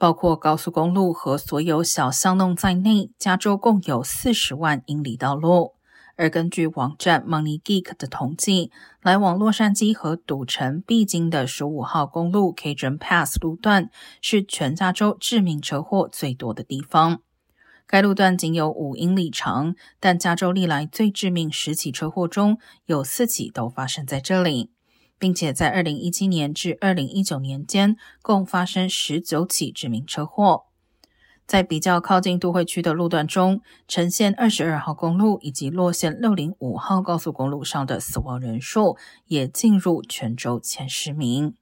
包括高速公路和所有小巷弄在内，加州共有四十万英里道路。而根据网站 Money Geek 的统计，来往洛杉矶和赌城必经的十五号公路 Cajun Pass 路段是全加州致命车祸最多的地方。该路段仅有五英里长，但加州历来最致命十起车祸中有四起都发生在这里，并且在二零一七年至二零一九年间共发生十九起致命车祸。在比较靠近都会区的路段中，呈现二十二号公路以及洛县六零五号高速公路上的死亡人数也进入全州前十名。